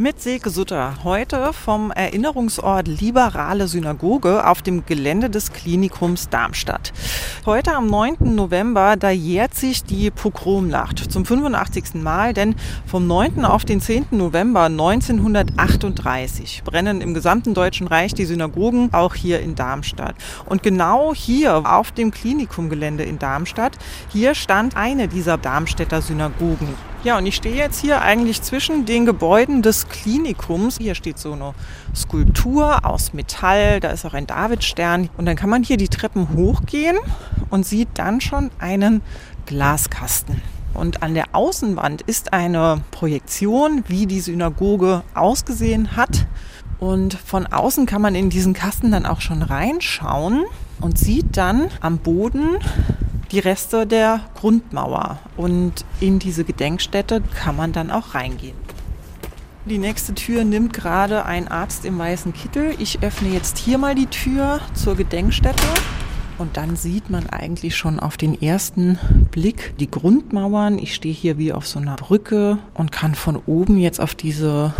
Mit Silke Sutter heute vom Erinnerungsort Liberale Synagoge auf dem Gelände des Klinikums Darmstadt. Heute am 9. November, da jährt sich die Pogromnacht zum 85. Mal, denn vom 9. auf den 10. November 1938 brennen im gesamten Deutschen Reich die Synagogen, auch hier in Darmstadt. Und genau hier auf dem Klinikumgelände in Darmstadt, hier stand eine dieser Darmstädter Synagogen. Ja, und ich stehe jetzt hier eigentlich zwischen den Gebäuden des Klinikums. Hier steht so eine Skulptur aus Metall, da ist auch ein Davidstern. Und dann kann man hier die Treppen hochgehen und sieht dann schon einen Glaskasten. Und an der Außenwand ist eine Projektion, wie die Synagoge ausgesehen hat. Und von außen kann man in diesen Kasten dann auch schon reinschauen und sieht dann am Boden die Reste der Grundmauer. Und in diese Gedenkstätte kann man dann auch reingehen. Die nächste Tür nimmt gerade ein Arzt im weißen Kittel. Ich öffne jetzt hier mal die Tür zur Gedenkstätte. Und dann sieht man eigentlich schon auf den ersten Blick die Grundmauern. Ich stehe hier wie auf so einer Brücke und kann von oben jetzt auf diese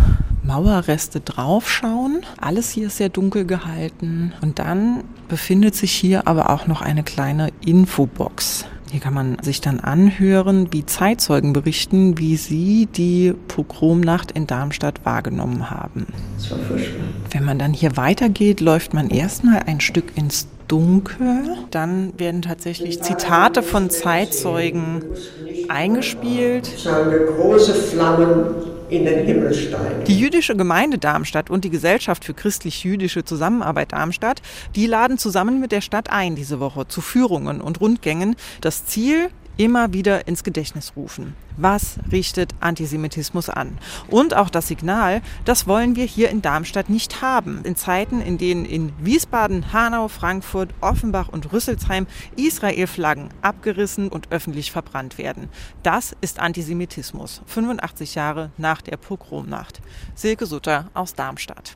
Mauerreste draufschauen. Alles hier ist sehr dunkel gehalten. Und dann befindet sich hier aber auch noch eine kleine Infobox. Hier kann man sich dann anhören, wie Zeitzeugen berichten, wie sie die Pogromnacht in Darmstadt wahrgenommen haben. Das war furchtbar. Wenn man dann hier weitergeht, läuft man erstmal ein Stück ins Dunkel. Dann werden tatsächlich Zitate von Zeitzeugen eingespielt. Große Flammen in den Himmel steigen. Die jüdische Gemeinde Darmstadt und die Gesellschaft für christlich-jüdische Zusammenarbeit Darmstadt, die laden zusammen mit der Stadt ein diese Woche zu Führungen und Rundgängen. Das Ziel, immer wieder ins Gedächtnis rufen. Was richtet Antisemitismus an? Und auch das Signal, das wollen wir hier in Darmstadt nicht haben. In Zeiten, in denen in Wiesbaden, Hanau, Frankfurt, Offenbach und Rüsselsheim Israel-Flaggen abgerissen und öffentlich verbrannt werden. Das ist Antisemitismus. 85 Jahre nach der Pogromnacht. Silke Sutter aus Darmstadt.